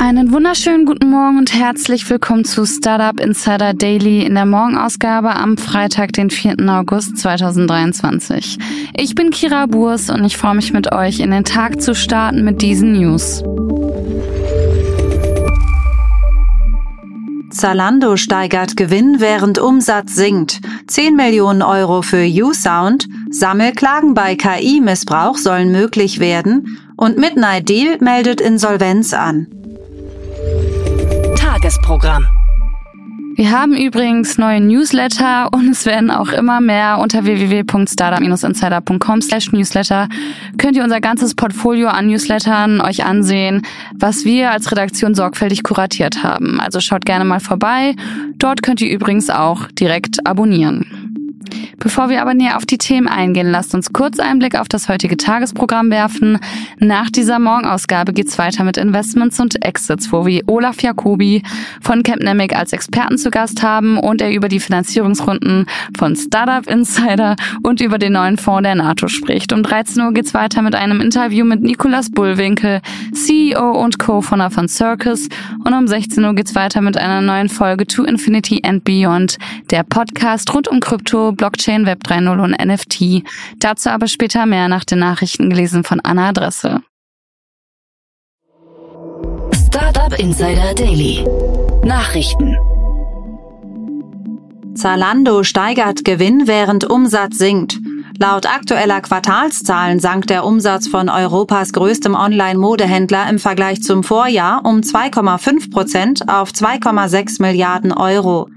Einen wunderschönen guten Morgen und herzlich willkommen zu Startup Insider Daily in der Morgenausgabe am Freitag, den 4. August 2023. Ich bin Kira Burs und ich freue mich mit euch in den Tag zu starten mit diesen News. Zalando steigert Gewinn, während Umsatz sinkt. 10 Millionen Euro für U-Sound. Sammelklagen bei KI-Missbrauch sollen möglich werden. Und Midnight Deal meldet Insolvenz an. Tagesprogramm. Wir haben übrigens neue Newsletter und es werden auch immer mehr unter www.startup-insider.com slash newsletter könnt ihr unser ganzes Portfolio an Newslettern euch ansehen, was wir als Redaktion sorgfältig kuratiert haben. Also schaut gerne mal vorbei. Dort könnt ihr übrigens auch direkt abonnieren. Bevor wir aber näher auf die Themen eingehen, lasst uns kurz einen Blick auf das heutige Tagesprogramm werfen. Nach dieser Morgenausgabe geht's weiter mit Investments und Exits, wo wir Olaf Jacobi von Capnemic als Experten zu Gast haben und er über die Finanzierungsrunden von Startup Insider und über den neuen Fonds der NATO spricht. Um 13 Uhr geht's weiter mit einem Interview mit Nikolas Bullwinkel, CEO und Co-Founder von Circus und um 16 Uhr geht's weiter mit einer neuen Folge To Infinity and Beyond, der Podcast rund um Krypto, Blockchain Web 3.0 und NFT. Dazu aber später mehr nach den Nachrichten gelesen von Anna Adresse. Startup Insider Daily. Nachrichten. Zalando steigert Gewinn, während Umsatz sinkt. Laut aktueller Quartalszahlen sank der Umsatz von Europas größtem Online-Modehändler im Vergleich zum Vorjahr um 2,5 Prozent auf 2,6 Milliarden Euro.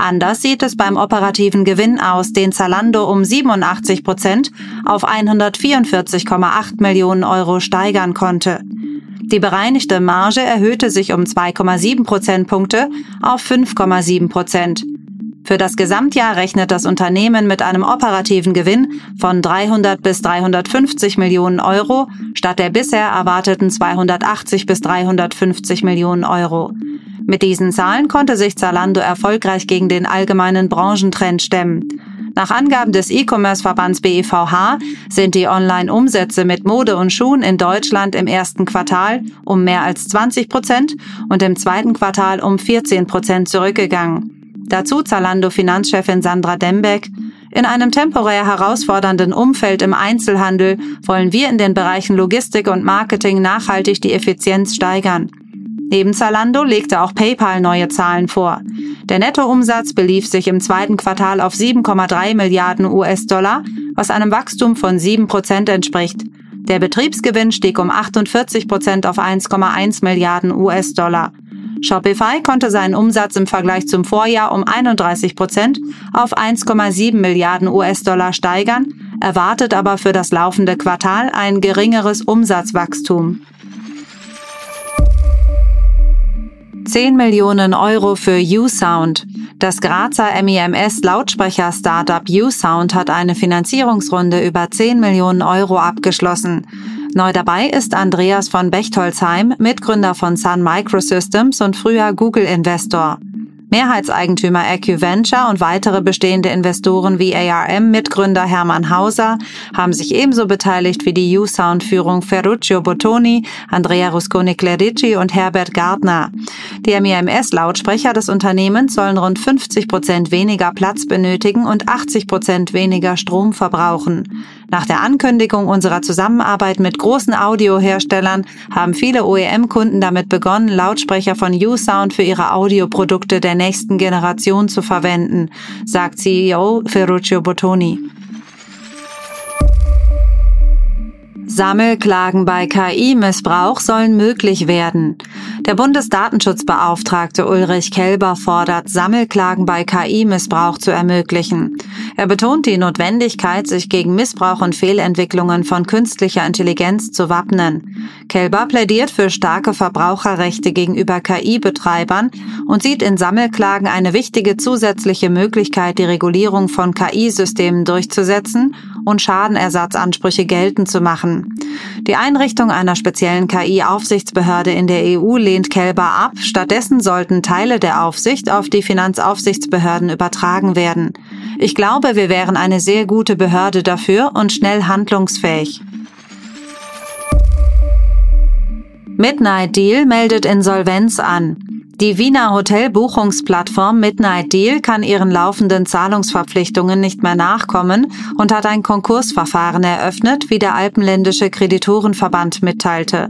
Anders sieht es beim operativen Gewinn aus, den Zalando um 87 Prozent auf 144,8 Millionen Euro steigern konnte. Die bereinigte Marge erhöhte sich um 2,7 Prozentpunkte auf 5,7 Prozent. Für das Gesamtjahr rechnet das Unternehmen mit einem operativen Gewinn von 300 bis 350 Millionen Euro statt der bisher erwarteten 280 bis 350 Millionen Euro. Mit diesen Zahlen konnte sich Zalando erfolgreich gegen den allgemeinen Branchentrend stemmen. Nach Angaben des E-Commerce-Verbands BEVH sind die Online-Umsätze mit Mode und Schuhen in Deutschland im ersten Quartal um mehr als 20 Prozent und im zweiten Quartal um 14 Prozent zurückgegangen. Dazu Zalando-Finanzchefin Sandra Dembeck. In einem temporär herausfordernden Umfeld im Einzelhandel wollen wir in den Bereichen Logistik und Marketing nachhaltig die Effizienz steigern. Neben Zalando legte auch PayPal neue Zahlen vor. Der Nettoumsatz belief sich im zweiten Quartal auf 7,3 Milliarden US-Dollar, was einem Wachstum von 7 Prozent entspricht. Der Betriebsgewinn stieg um 48 Prozent auf 1,1 Milliarden US-Dollar. Shopify konnte seinen Umsatz im Vergleich zum Vorjahr um 31 Prozent auf 1,7 Milliarden US-Dollar steigern, erwartet aber für das laufende Quartal ein geringeres Umsatzwachstum. 10 Millionen Euro für U-Sound. Das Grazer MEMS Lautsprecher Startup U-Sound hat eine Finanzierungsrunde über 10 Millionen Euro abgeschlossen. Neu dabei ist Andreas von Bechtolzheim, Mitgründer von Sun Microsystems und früher Google-Investor. Mehrheitseigentümer AccuVenture und weitere bestehende Investoren wie ARM-Mitgründer Hermann Hauser haben sich ebenso beteiligt wie die U-Sound-Führung Ferruccio Bottoni, Andrea Rusconi-Clerici und Herbert Gardner. Die MEMS-Lautsprecher des Unternehmens sollen rund 50 Prozent weniger Platz benötigen und 80 Prozent weniger Strom verbrauchen. Nach der Ankündigung unserer Zusammenarbeit mit großen Audioherstellern haben viele OEM-Kunden damit begonnen, Lautsprecher von U-Sound für ihre Audioprodukte der nächsten Generation zu verwenden, sagt CEO Ferruccio Bottoni. Sammelklagen bei KI-Missbrauch sollen möglich werden. Der Bundesdatenschutzbeauftragte Ulrich Kelber fordert, Sammelklagen bei KI-Missbrauch zu ermöglichen. Er betont die Notwendigkeit, sich gegen Missbrauch und Fehlentwicklungen von künstlicher Intelligenz zu wappnen. Kelber plädiert für starke Verbraucherrechte gegenüber KI-Betreibern und sieht in Sammelklagen eine wichtige zusätzliche Möglichkeit, die Regulierung von KI-Systemen durchzusetzen und Schadenersatzansprüche geltend zu machen. Die Einrichtung einer speziellen KI-Aufsichtsbehörde in der EU lehnt Kelber ab. Stattdessen sollten Teile der Aufsicht auf die Finanzaufsichtsbehörden übertragen werden. Ich glaube, wir wären eine sehr gute Behörde dafür und schnell handlungsfähig. Midnight Deal meldet Insolvenz an. Die Wiener Hotelbuchungsplattform Midnight Deal kann ihren laufenden Zahlungsverpflichtungen nicht mehr nachkommen und hat ein Konkursverfahren eröffnet, wie der Alpenländische Kreditorenverband mitteilte.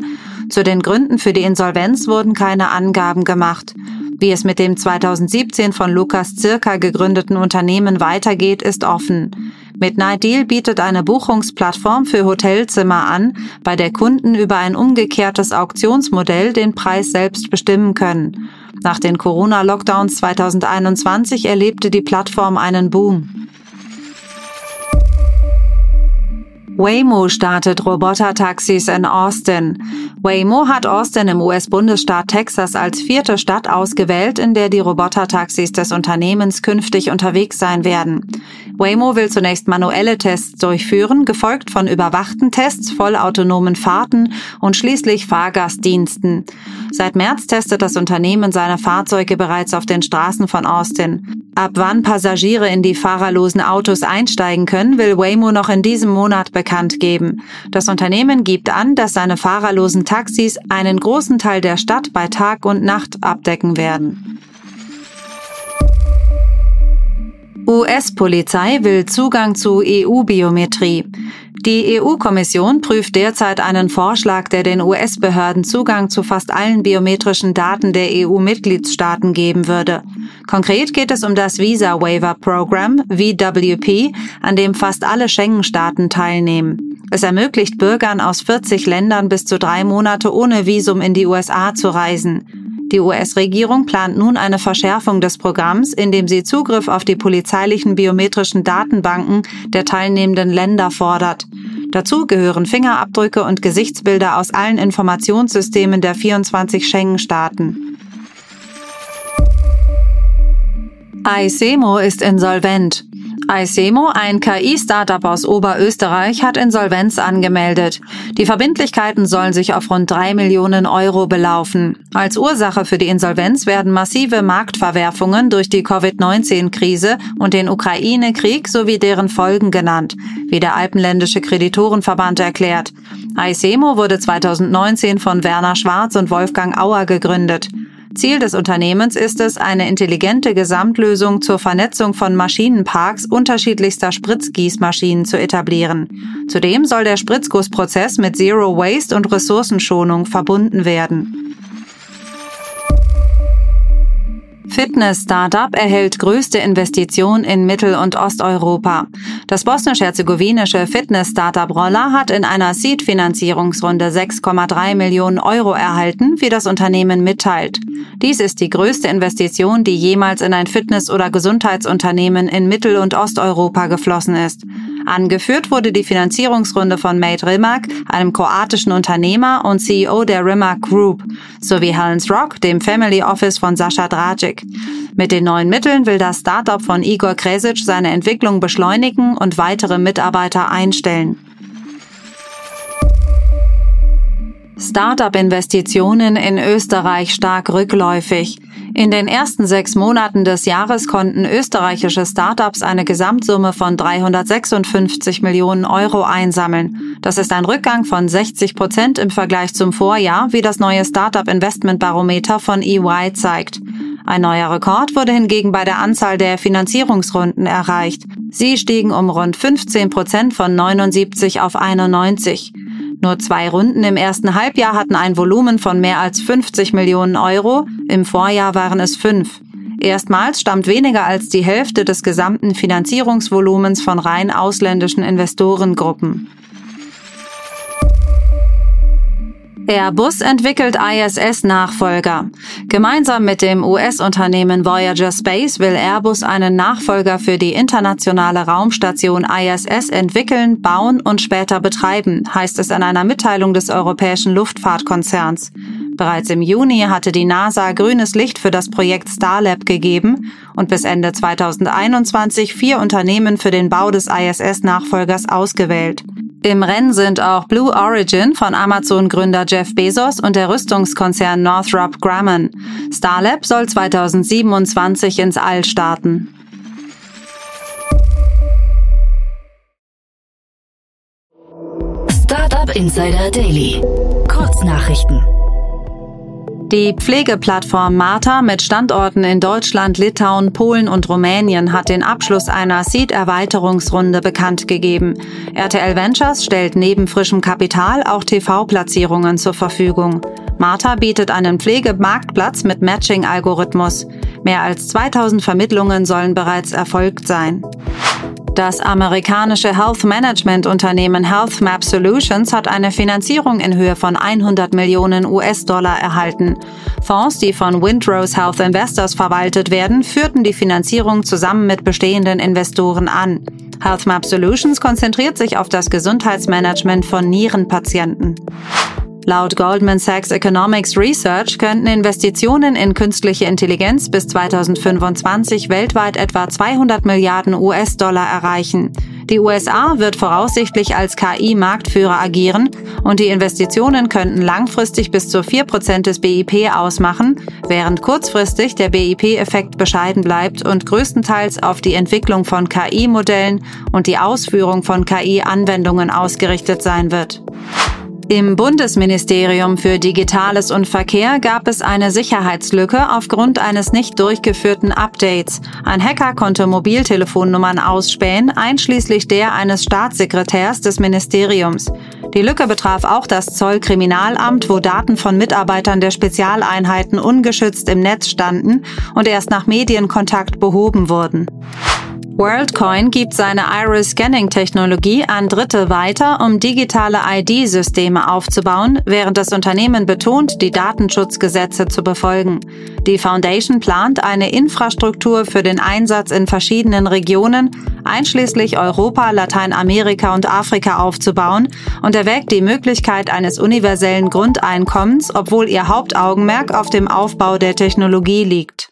Zu den Gründen für die Insolvenz wurden keine Angaben gemacht. Wie es mit dem 2017 von Lukas Zirka gegründeten Unternehmen weitergeht, ist offen. Midnight Deal bietet eine Buchungsplattform für Hotelzimmer an, bei der Kunden über ein umgekehrtes Auktionsmodell den Preis selbst bestimmen können. Nach den Corona-Lockdowns 2021 erlebte die Plattform einen Boom. Waymo startet Robotertaxis in Austin. Waymo hat Austin im US-Bundesstaat Texas als vierte Stadt ausgewählt, in der die Robotertaxis des Unternehmens künftig unterwegs sein werden. Waymo will zunächst manuelle Tests durchführen, gefolgt von überwachten Tests, vollautonomen Fahrten und schließlich Fahrgastdiensten. Seit März testet das Unternehmen seine Fahrzeuge bereits auf den Straßen von Austin. Ab wann Passagiere in die fahrerlosen Autos einsteigen können, will Waymo noch in diesem Monat bekannt geben. Das Unternehmen gibt an, dass seine fahrerlosen Taxis einen großen Teil der Stadt bei Tag und Nacht abdecken werden. US-Polizei will Zugang zu EU-Biometrie. Die EU-Kommission prüft derzeit einen Vorschlag, der den US-Behörden Zugang zu fast allen biometrischen Daten der EU-Mitgliedstaaten geben würde. Konkret geht es um das Visa Waiver Program, VWP, an dem fast alle Schengen-Staaten teilnehmen. Es ermöglicht Bürgern aus 40 Ländern bis zu drei Monate ohne Visum in die USA zu reisen. Die US-Regierung plant nun eine Verschärfung des Programms, indem sie Zugriff auf die polizeilichen biometrischen Datenbanken der teilnehmenden Länder fordert. Dazu gehören Fingerabdrücke und Gesichtsbilder aus allen Informationssystemen der 24 Schengen-Staaten. iSemo ist insolvent. iSemo, ein KI-Startup aus Oberösterreich, hat Insolvenz angemeldet. Die Verbindlichkeiten sollen sich auf rund drei Millionen Euro belaufen. Als Ursache für die Insolvenz werden massive Marktverwerfungen durch die Covid-19-Krise und den Ukraine-Krieg sowie deren Folgen genannt, wie der Alpenländische Kreditorenverband erklärt. iSemo wurde 2019 von Werner Schwarz und Wolfgang Auer gegründet. Ziel des Unternehmens ist es, eine intelligente Gesamtlösung zur Vernetzung von Maschinenparks unterschiedlichster Spritzgießmaschinen zu etablieren. Zudem soll der Spritzgussprozess mit Zero Waste und Ressourcenschonung verbunden werden. Fitness-Startup erhält größte Investition in Mittel- und Osteuropa. Das bosnisch-herzegowinische Fitness-Startup Roller hat in einer Seed-Finanzierungsrunde 6,3 Millionen Euro erhalten, wie das Unternehmen mitteilt. Dies ist die größte Investition, die jemals in ein Fitness- oder Gesundheitsunternehmen in Mittel- und Osteuropa geflossen ist. Angeführt wurde die Finanzierungsrunde von Mate Rimac, einem kroatischen Unternehmer und CEO der Rimac Group, sowie Helens Rock, dem Family Office von Sascha Dragic. Mit den neuen Mitteln will das Startup von Igor Kresic seine Entwicklung beschleunigen und weitere Mitarbeiter einstellen. Startup-Investitionen in Österreich stark rückläufig. In den ersten sechs Monaten des Jahres konnten österreichische Startups eine Gesamtsumme von 356 Millionen Euro einsammeln. Das ist ein Rückgang von 60 Prozent im Vergleich zum Vorjahr, wie das neue Startup Investment Barometer von EY zeigt. Ein neuer Rekord wurde hingegen bei der Anzahl der Finanzierungsrunden erreicht. Sie stiegen um rund 15 Prozent von 79 auf 91. Nur zwei Runden im ersten Halbjahr hatten ein Volumen von mehr als 50 Millionen Euro, im Vorjahr waren es fünf. Erstmals stammt weniger als die Hälfte des gesamten Finanzierungsvolumens von rein ausländischen Investorengruppen. Airbus entwickelt ISS-Nachfolger. Gemeinsam mit dem US-Unternehmen Voyager Space will Airbus einen Nachfolger für die internationale Raumstation ISS entwickeln, bauen und später betreiben, heißt es in einer Mitteilung des europäischen Luftfahrtkonzerns. Bereits im Juni hatte die NASA grünes Licht für das Projekt Starlab gegeben und bis Ende 2021 vier Unternehmen für den Bau des ISS-Nachfolgers ausgewählt. Im Rennen sind auch Blue Origin von Amazon-Gründer Jeff Bezos und der Rüstungskonzern Northrop Grumman. Starlab soll 2027 ins All starten. Startup Insider Daily. Kurznachrichten. Die Pflegeplattform Marta mit Standorten in Deutschland, Litauen, Polen und Rumänien hat den Abschluss einer Seed-Erweiterungsrunde bekannt gegeben. RTL Ventures stellt neben frischem Kapital auch TV-Platzierungen zur Verfügung. Marta bietet einen Pflegemarktplatz mit Matching-Algorithmus. Mehr als 2000 Vermittlungen sollen bereits erfolgt sein. Das amerikanische Health Management Unternehmen Health Map Solutions hat eine Finanzierung in Höhe von 100 Millionen US-Dollar erhalten. Fonds, die von Windrose Health Investors verwaltet werden, führten die Finanzierung zusammen mit bestehenden Investoren an. Health Map Solutions konzentriert sich auf das Gesundheitsmanagement von Nierenpatienten. Laut Goldman Sachs Economics Research könnten Investitionen in künstliche Intelligenz bis 2025 weltweit etwa 200 Milliarden US-Dollar erreichen. Die USA wird voraussichtlich als KI-Marktführer agieren und die Investitionen könnten langfristig bis zu 4% des BIP ausmachen, während kurzfristig der BIP-Effekt bescheiden bleibt und größtenteils auf die Entwicklung von KI-Modellen und die Ausführung von KI-Anwendungen ausgerichtet sein wird. Im Bundesministerium für Digitales und Verkehr gab es eine Sicherheitslücke aufgrund eines nicht durchgeführten Updates. Ein Hacker konnte Mobiltelefonnummern ausspähen, einschließlich der eines Staatssekretärs des Ministeriums. Die Lücke betraf auch das Zollkriminalamt, wo Daten von Mitarbeitern der Spezialeinheiten ungeschützt im Netz standen und erst nach Medienkontakt behoben wurden. WorldCoin gibt seine Iris-Scanning-Technologie an Dritte weiter, um digitale ID-Systeme aufzubauen, während das Unternehmen betont, die Datenschutzgesetze zu befolgen. Die Foundation plant eine Infrastruktur für den Einsatz in verschiedenen Regionen, einschließlich Europa, Lateinamerika und Afrika aufzubauen und erwägt die Möglichkeit eines universellen Grundeinkommens, obwohl ihr Hauptaugenmerk auf dem Aufbau der Technologie liegt.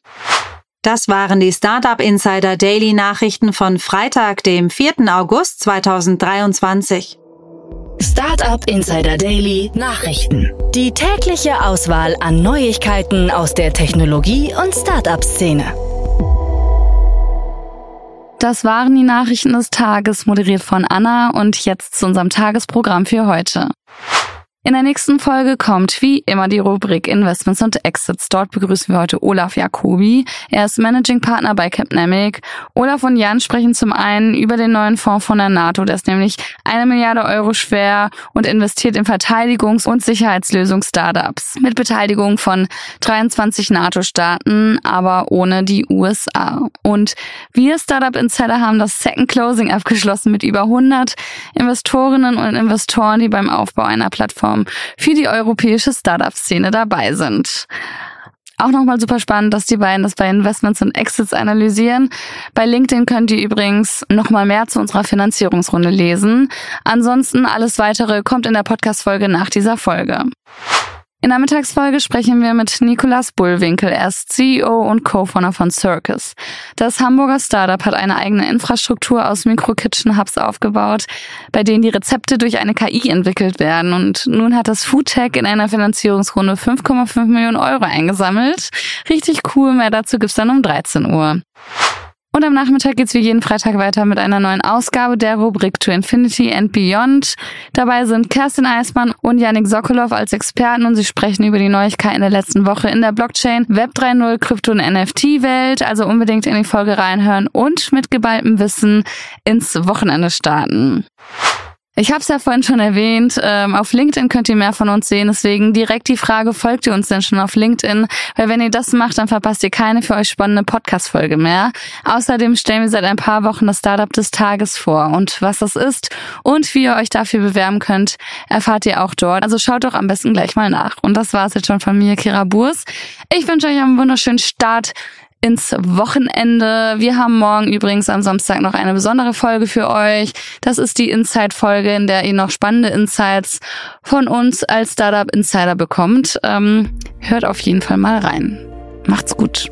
Das waren die Startup Insider Daily Nachrichten von Freitag, dem 4. August 2023. Startup Insider Daily Nachrichten. Die tägliche Auswahl an Neuigkeiten aus der Technologie- und Startup-Szene. Das waren die Nachrichten des Tages, moderiert von Anna und jetzt zu unserem Tagesprogramm für heute. In der nächsten Folge kommt wie immer die Rubrik Investments und Exits. Dort begrüßen wir heute Olaf Jacobi. Er ist Managing Partner bei Capnamic. Olaf und Jan sprechen zum einen über den neuen Fonds von der NATO. Der ist nämlich eine Milliarde Euro schwer und investiert in Verteidigungs- und Sicherheitslösungs-Startups mit Beteiligung von 23 NATO-Staaten, aber ohne die USA. Und wir Startup Insider haben das Second Closing abgeschlossen mit über 100 Investorinnen und Investoren, die beim Aufbau einer Plattform Plattform für die europäische Startup-Szene dabei sind. Auch nochmal super spannend, dass die beiden das bei Investments und Exits analysieren. Bei LinkedIn könnt ihr übrigens nochmal mehr zu unserer Finanzierungsrunde lesen. Ansonsten alles weitere kommt in der Podcast-Folge nach dieser Folge. In der Mittagsfolge sprechen wir mit Nikolas Bullwinkel. Er ist CEO und Co-Founder von Circus. Das Hamburger Startup hat eine eigene Infrastruktur aus Micro-Kitchen-Hubs aufgebaut, bei denen die Rezepte durch eine KI entwickelt werden. Und nun hat das Foodtech in einer Finanzierungsrunde 5,5 Millionen Euro eingesammelt. Richtig cool. Mehr dazu gibt's dann um 13 Uhr. Und am Nachmittag geht's wie jeden Freitag weiter mit einer neuen Ausgabe der Rubrik To Infinity and Beyond. Dabei sind Kerstin Eismann und Yannick Sokolov als Experten und sie sprechen über die Neuigkeiten der letzten Woche in der Blockchain, Web 3.0, Krypto- und NFT-Welt. Also unbedingt in die Folge reinhören und mit geballtem Wissen ins Wochenende starten. Ich habe es ja vorhin schon erwähnt, ähm, auf LinkedIn könnt ihr mehr von uns sehen, deswegen direkt die Frage, folgt ihr uns denn schon auf LinkedIn? Weil wenn ihr das macht, dann verpasst ihr keine für euch spannende Podcast-Folge mehr. Außerdem stellen wir seit ein paar Wochen das Startup des Tages vor und was das ist und wie ihr euch dafür bewerben könnt, erfahrt ihr auch dort. Also schaut doch am besten gleich mal nach. Und das war's jetzt schon von mir, Kira Burs. Ich wünsche euch einen wunderschönen Start ins Wochenende. Wir haben morgen übrigens am Samstag noch eine besondere Folge für euch. Das ist die Insight-Folge, in der ihr noch spannende Insights von uns als Startup Insider bekommt. Ähm, hört auf jeden Fall mal rein. Macht's gut.